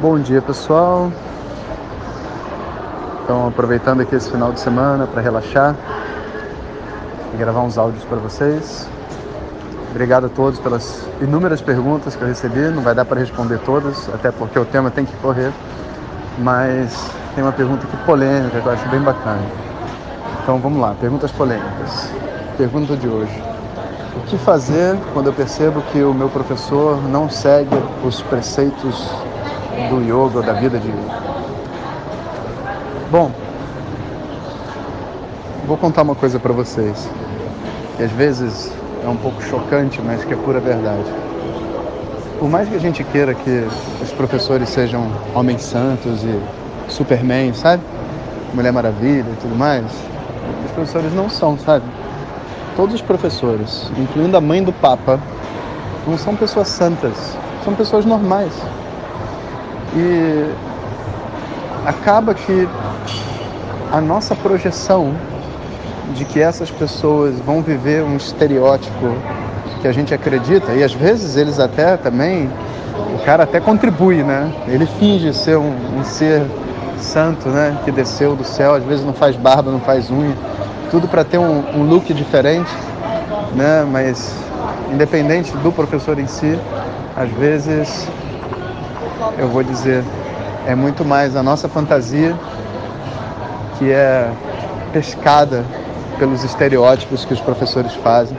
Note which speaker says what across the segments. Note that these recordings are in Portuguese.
Speaker 1: Bom dia pessoal Então aproveitando aqui esse final de semana para relaxar e gravar uns áudios para vocês Obrigado a todos pelas inúmeras perguntas que eu recebi. Não vai dar para responder todas, até porque o tema tem que correr. Mas tem uma pergunta aqui polêmica que eu acho bem bacana. Então vamos lá, perguntas polêmicas. Pergunta de hoje. O que fazer quando eu percebo que o meu professor não segue os preceitos do yoga da vida de yoga? Bom, vou contar uma coisa para vocês. Que às vezes é um pouco chocante, mas que é pura verdade. Por mais que a gente queira que os professores sejam homens santos e superman, sabe? Mulher Maravilha e tudo mais, os professores não são, sabe? Todos os professores, incluindo a mãe do Papa, não são pessoas santas, são pessoas normais. E acaba que a nossa projeção de que essas pessoas vão viver um estereótipo que a gente acredita, e às vezes eles até também, o cara até contribui, né? Ele finge ser um, um ser santo, né? Que desceu do céu, às vezes não faz barba, não faz unha, tudo para ter um, um look diferente, né? Mas independente do professor em si, às vezes eu vou dizer é muito mais a nossa fantasia que é pescada pelos estereótipos que os professores fazem,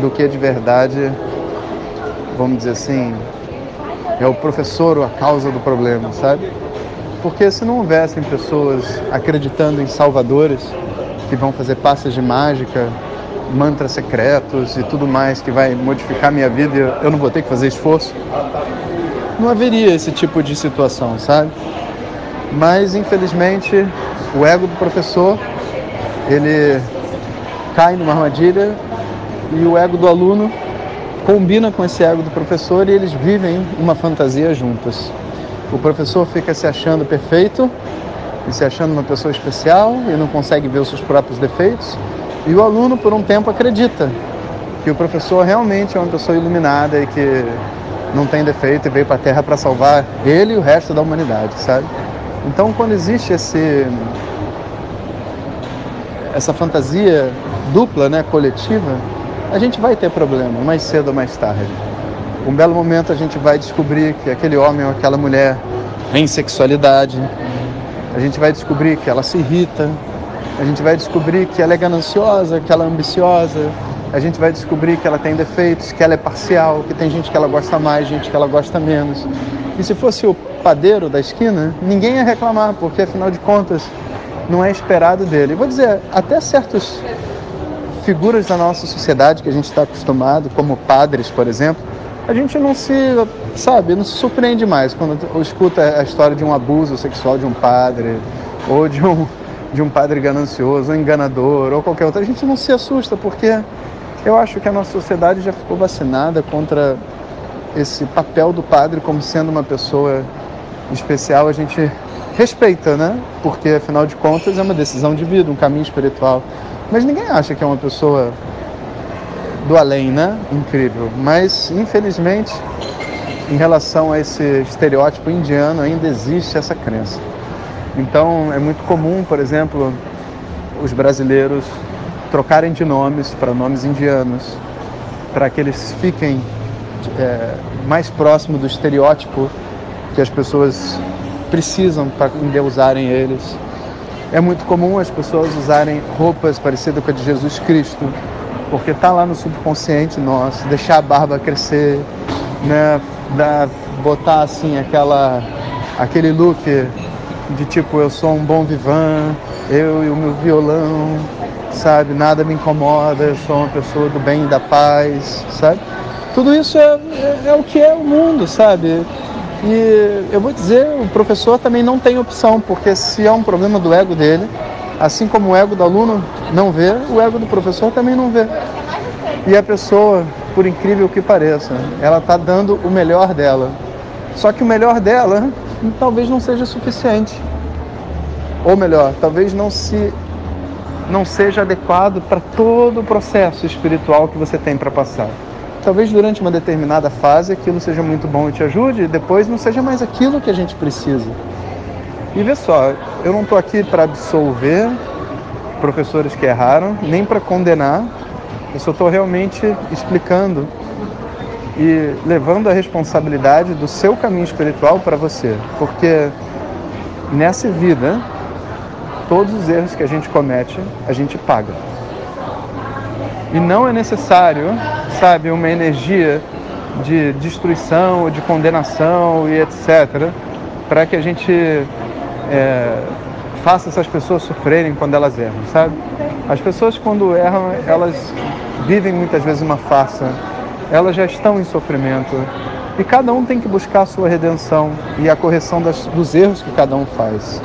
Speaker 1: do que de verdade, vamos dizer assim, é o professor a causa do problema, sabe? Porque se não houvessem pessoas acreditando em salvadores que vão fazer passes de mágica, mantras secretos e tudo mais que vai modificar minha vida, eu não vou ter que fazer esforço, não haveria esse tipo de situação, sabe? Mas infelizmente o ego do professor ele cai numa armadilha e o ego do aluno combina com esse ego do professor e eles vivem uma fantasia juntos. O professor fica se achando perfeito e se achando uma pessoa especial e não consegue ver os seus próprios defeitos. E o aluno, por um tempo, acredita que o professor realmente é uma pessoa iluminada e que não tem defeito e veio para a Terra para salvar ele e o resto da humanidade, sabe? Então, quando existe esse essa fantasia dupla, né, coletiva, a gente vai ter problema, mais cedo ou mais tarde. Um belo momento a gente vai descobrir que aquele homem ou aquela mulher tem sexualidade, a gente vai descobrir que ela se irrita, a gente vai descobrir que ela é gananciosa, que ela é ambiciosa, a gente vai descobrir que ela tem defeitos, que ela é parcial, que tem gente que ela gosta mais, gente que ela gosta menos. E se fosse o padeiro da esquina, ninguém ia reclamar, porque afinal de contas não é esperado dele. vou dizer, até certas figuras da nossa sociedade que a gente está acostumado, como padres, por exemplo, a gente não se, sabe, não se surpreende mais quando escuta a história de um abuso sexual de um padre ou de um, de um padre ganancioso, enganador, ou qualquer outro. A gente não se assusta, porque eu acho que a nossa sociedade já ficou vacinada contra esse papel do padre como sendo uma pessoa especial. A gente respeita, né? Porque afinal de contas é uma decisão de vida, um caminho espiritual. Mas ninguém acha que é uma pessoa do além, né? Incrível. Mas infelizmente, em relação a esse estereótipo indiano, ainda existe essa crença. Então é muito comum, por exemplo, os brasileiros trocarem de nomes para nomes indianos, para que eles fiquem é, mais próximo do estereótipo que as pessoas precisam para endeusarem eles. É muito comum as pessoas usarem roupas parecidas com a de Jesus Cristo, porque está lá no subconsciente nosso, deixar a barba crescer, né? Da, botar assim aquela, aquele look de tipo, eu sou um bom vivan, eu e o meu violão, sabe? Nada me incomoda, eu sou uma pessoa do bem e da paz, sabe? Tudo isso é, é, é o que é o mundo, sabe? E eu vou dizer, o professor também não tem opção, porque se é um problema do ego dele, assim como o ego do aluno não vê, o ego do professor também não vê. E a pessoa, por incrível que pareça, ela está dando o melhor dela. Só que o melhor dela talvez não seja suficiente. Ou melhor, talvez não se não seja adequado para todo o processo espiritual que você tem para passar. Talvez durante uma determinada fase aquilo seja muito bom e te ajude, e depois não seja mais aquilo que a gente precisa. E vê só, eu não estou aqui para absolver professores que erraram, nem para condenar, eu só estou realmente explicando e levando a responsabilidade do seu caminho espiritual para você, porque nessa vida todos os erros que a gente comete, a gente paga. E não é necessário, sabe, uma energia de destruição, de condenação e etc., para que a gente é, faça essas pessoas sofrerem quando elas erram, sabe? As pessoas, quando erram, elas vivem muitas vezes uma farsa, elas já estão em sofrimento. E cada um tem que buscar a sua redenção e a correção das, dos erros que cada um faz.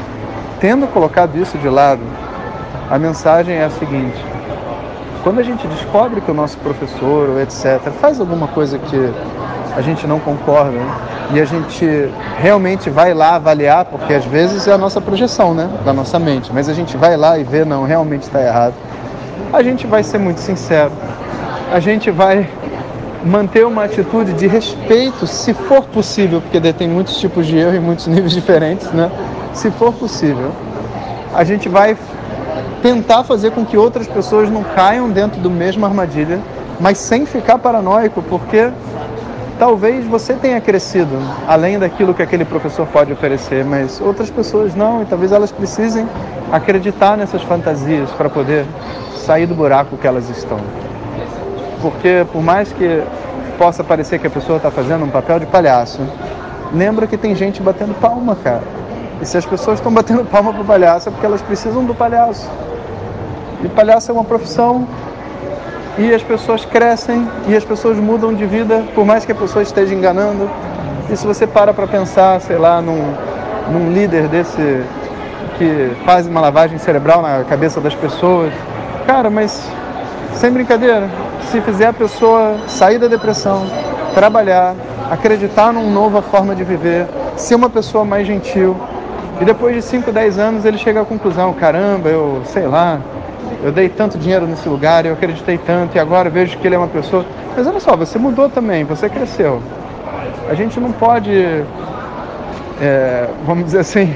Speaker 1: Tendo colocado isso de lado, a mensagem é a seguinte: quando a gente descobre que o nosso professor ou etc faz alguma coisa que a gente não concorda e a gente realmente vai lá avaliar, porque às vezes é a nossa projeção, né, da nossa mente, mas a gente vai lá e vê não realmente está errado. A gente vai ser muito sincero. A gente vai manter uma atitude de respeito, se for possível, porque tem muitos tipos de erro e muitos níveis diferentes, né? se for possível, a gente vai tentar fazer com que outras pessoas não caiam dentro do mesmo armadilha, mas sem ficar paranoico, porque talvez você tenha crescido além daquilo que aquele professor pode oferecer, mas outras pessoas não, e talvez elas precisem acreditar nessas fantasias para poder sair do buraco que elas estão. Porque por mais que possa parecer que a pessoa está fazendo um papel de palhaço, lembra que tem gente batendo palma, cara. E se as pessoas estão batendo palma para o palhaço é porque elas precisam do palhaço. E palhaço é uma profissão e as pessoas crescem e as pessoas mudam de vida, por mais que a pessoa esteja enganando. E se você para para pensar, sei lá, num, num líder desse que faz uma lavagem cerebral na cabeça das pessoas, cara, mas sem brincadeira, se fizer a pessoa sair da depressão, trabalhar, acreditar numa nova forma de viver, ser uma pessoa mais gentil, e depois de 5, 10 anos ele chega à conclusão: caramba, eu sei lá, eu dei tanto dinheiro nesse lugar, eu acreditei tanto e agora vejo que ele é uma pessoa. Mas olha só, você mudou também, você cresceu. A gente não pode, é, vamos dizer assim,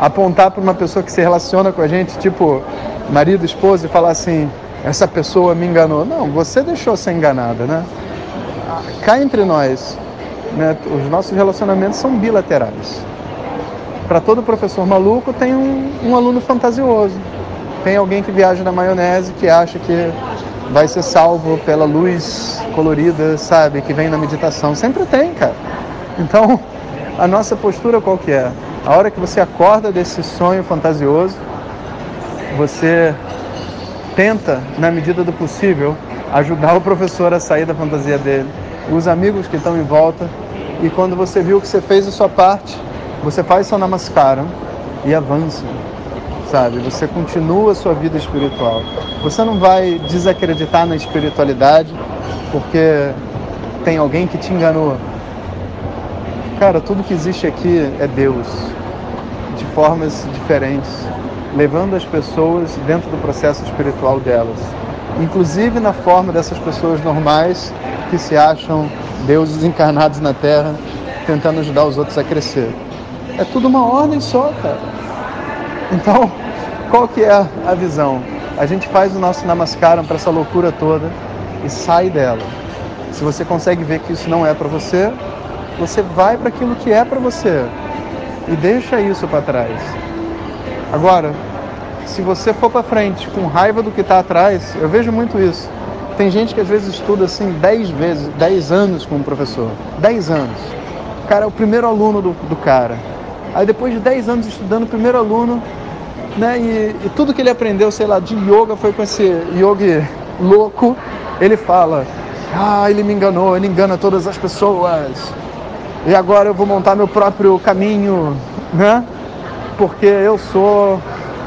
Speaker 1: apontar para uma pessoa que se relaciona com a gente, tipo marido, esposa, e falar assim: essa pessoa me enganou. Não, você deixou ser enganada, né? Cá entre nós, né, os nossos relacionamentos são bilaterais para todo professor maluco tem um, um, aluno fantasioso. Tem alguém que viaja na maionese que acha que vai ser salvo pela luz colorida, sabe, que vem na meditação. Sempre tem, cara. Então, a nossa postura qual que é? A hora que você acorda desse sonho fantasioso, você tenta, na medida do possível, ajudar o professor a sair da fantasia dele, os amigos que estão em volta, e quando você viu que você fez a sua parte, você faz seu namaskaram e avança, sabe? Você continua a sua vida espiritual. Você não vai desacreditar na espiritualidade porque tem alguém que te enganou. Cara, tudo que existe aqui é Deus, de formas diferentes, levando as pessoas dentro do processo espiritual delas. Inclusive na forma dessas pessoas normais que se acham deuses encarnados na Terra, tentando ajudar os outros a crescer. É tudo uma ordem só, cara. Então, qual que é a visão? A gente faz o nosso namaskaram para essa loucura toda e sai dela. Se você consegue ver que isso não é para você, você vai para aquilo que é para você e deixa isso para trás. Agora, se você for para frente com raiva do que está atrás, eu vejo muito isso. Tem gente que às vezes estuda assim 10 vezes, 10 anos com um professor. 10 anos. O cara é o primeiro aluno do, do cara. Aí depois de 10 anos estudando, o primeiro aluno, né, e, e tudo que ele aprendeu, sei lá, de yoga foi com esse yogi louco, ele fala, ah, ele me enganou, ele engana todas as pessoas. E agora eu vou montar meu próprio caminho, né? Porque eu sou,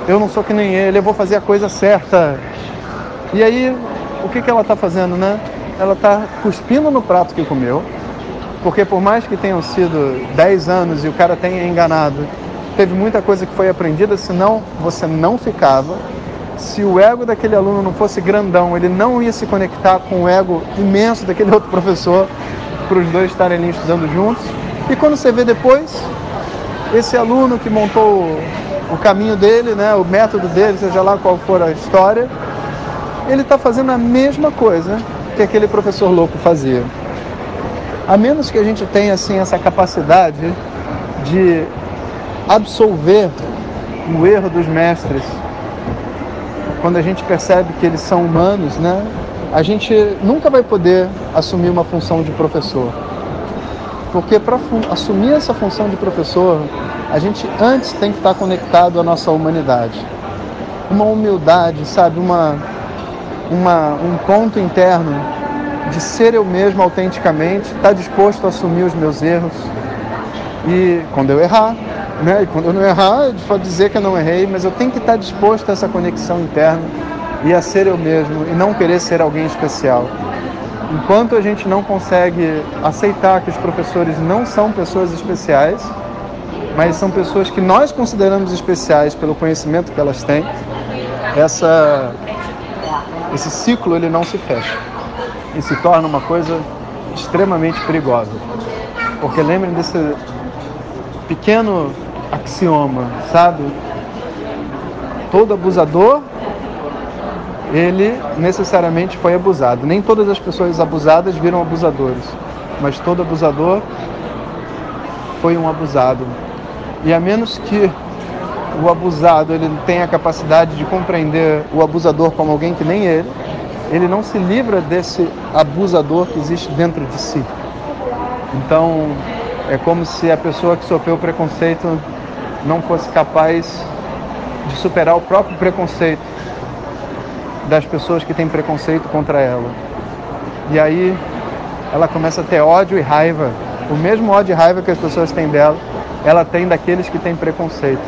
Speaker 1: eu não sou que nem ele, eu vou fazer a coisa certa. E aí, o que, que ela está fazendo, né? Ela está cuspindo no prato que comeu, porque por mais que tenham sido 10 anos e o cara tenha enganado, teve muita coisa que foi aprendida, senão você não ficava. Se o ego daquele aluno não fosse grandão, ele não ia se conectar com o ego imenso daquele outro professor para os dois estarem ali estudando juntos. E quando você vê depois, esse aluno que montou o caminho dele, né, o método dele, seja lá qual for a história, ele está fazendo a mesma coisa que aquele professor louco fazia. A menos que a gente tenha assim essa capacidade de absolver o erro dos mestres, quando a gente percebe que eles são humanos, né? A gente nunca vai poder assumir uma função de professor. Porque para assumir essa função de professor, a gente antes tem que estar conectado à nossa humanidade. Uma humildade, sabe? Uma, uma, um ponto interno de ser eu mesmo autenticamente, estar disposto a assumir os meus erros. E quando eu errar, né? E quando eu não errar, eu dizer que eu não errei, mas eu tenho que estar disposto a essa conexão interna e a ser eu mesmo e não querer ser alguém especial. Enquanto a gente não consegue aceitar que os professores não são pessoas especiais, mas são pessoas que nós consideramos especiais pelo conhecimento que elas têm, essa, esse ciclo ele não se fecha e se torna uma coisa extremamente perigosa. Porque lembrem desse pequeno axioma, sabe? Todo abusador, ele necessariamente foi abusado. Nem todas as pessoas abusadas viram abusadores, mas todo abusador foi um abusado. E a menos que o abusado ele tenha a capacidade de compreender o abusador como alguém que nem ele, ele não se livra desse abusador que existe dentro de si. Então, é como se a pessoa que sofreu preconceito não fosse capaz de superar o próprio preconceito das pessoas que têm preconceito contra ela. E aí ela começa a ter ódio e raiva, o mesmo ódio e raiva que as pessoas têm dela, ela tem daqueles que têm preconceito.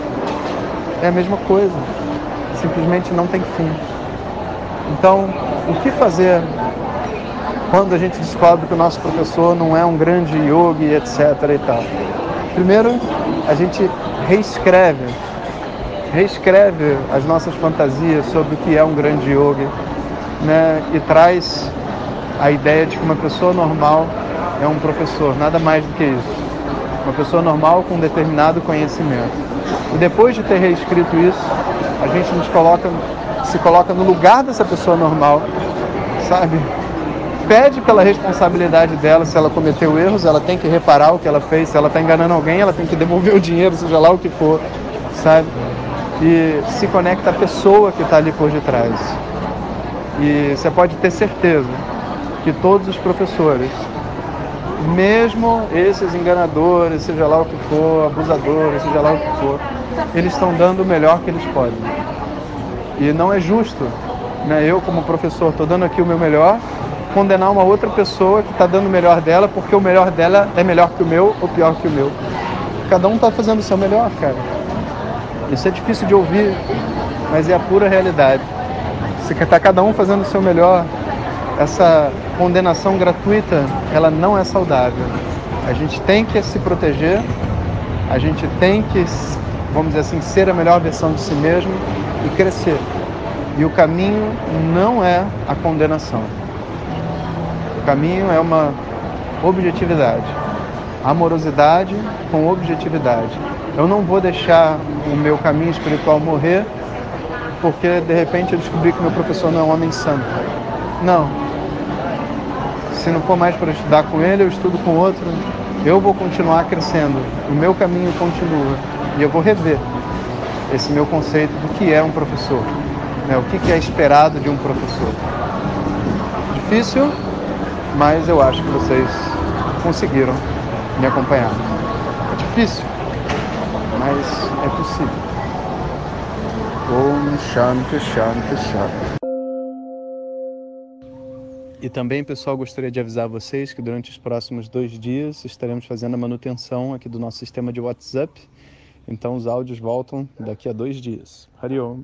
Speaker 1: É a mesma coisa, simplesmente não tem fim. Então, o que fazer quando a gente descobre que o nosso professor não é um grande yogi, etc. e tal? Primeiro, a gente reescreve, reescreve as nossas fantasias sobre o que é um grande yogi, né? E traz a ideia de que uma pessoa normal é um professor, nada mais do que isso. Uma pessoa normal com um determinado conhecimento. E depois de ter reescrito isso, a gente nos coloca, se coloca no lugar dessa pessoa normal, sabe? Pede pela responsabilidade dela, se ela cometeu erros, ela tem que reparar o que ela fez, se ela está enganando alguém, ela tem que devolver o dinheiro, seja lá o que for, sabe? E se conecta à pessoa que está ali por detrás. E você pode ter certeza que todos os professores, mesmo esses enganadores, seja lá o que for, abusadores, seja lá o que for, eles estão dando o melhor que eles podem. E não é justo, né? Eu como professor estou dando aqui o meu melhor condenar uma outra pessoa que está dando o melhor dela porque o melhor dela é melhor que o meu ou pior que o meu. Cada um está fazendo o seu melhor, cara. Isso é difícil de ouvir, mas é a pura realidade. Se está cada um fazendo o seu melhor, essa condenação gratuita, ela não é saudável. A gente tem que se proteger, a gente tem que, vamos dizer assim, ser a melhor versão de si mesmo e crescer. E o caminho não é a condenação. O caminho é uma objetividade. Amorosidade com objetividade. Eu não vou deixar o meu caminho espiritual morrer porque de repente eu descobri que meu professor não é um homem santo. Não. Se não for mais para estudar com ele, eu estudo com outro. Eu vou continuar crescendo. O meu caminho continua. E eu vou rever esse meu conceito do que é um professor. Né? O que é esperado de um professor. Difícil, mas eu acho que vocês conseguiram me acompanhar. É difícil, mas é possível. Om Shanti Shanti Shanti. E também, pessoal, gostaria de avisar vocês que durante os próximos dois dias estaremos fazendo a manutenção aqui do nosso sistema de WhatsApp. Então os áudios voltam daqui a dois dias. Hariom.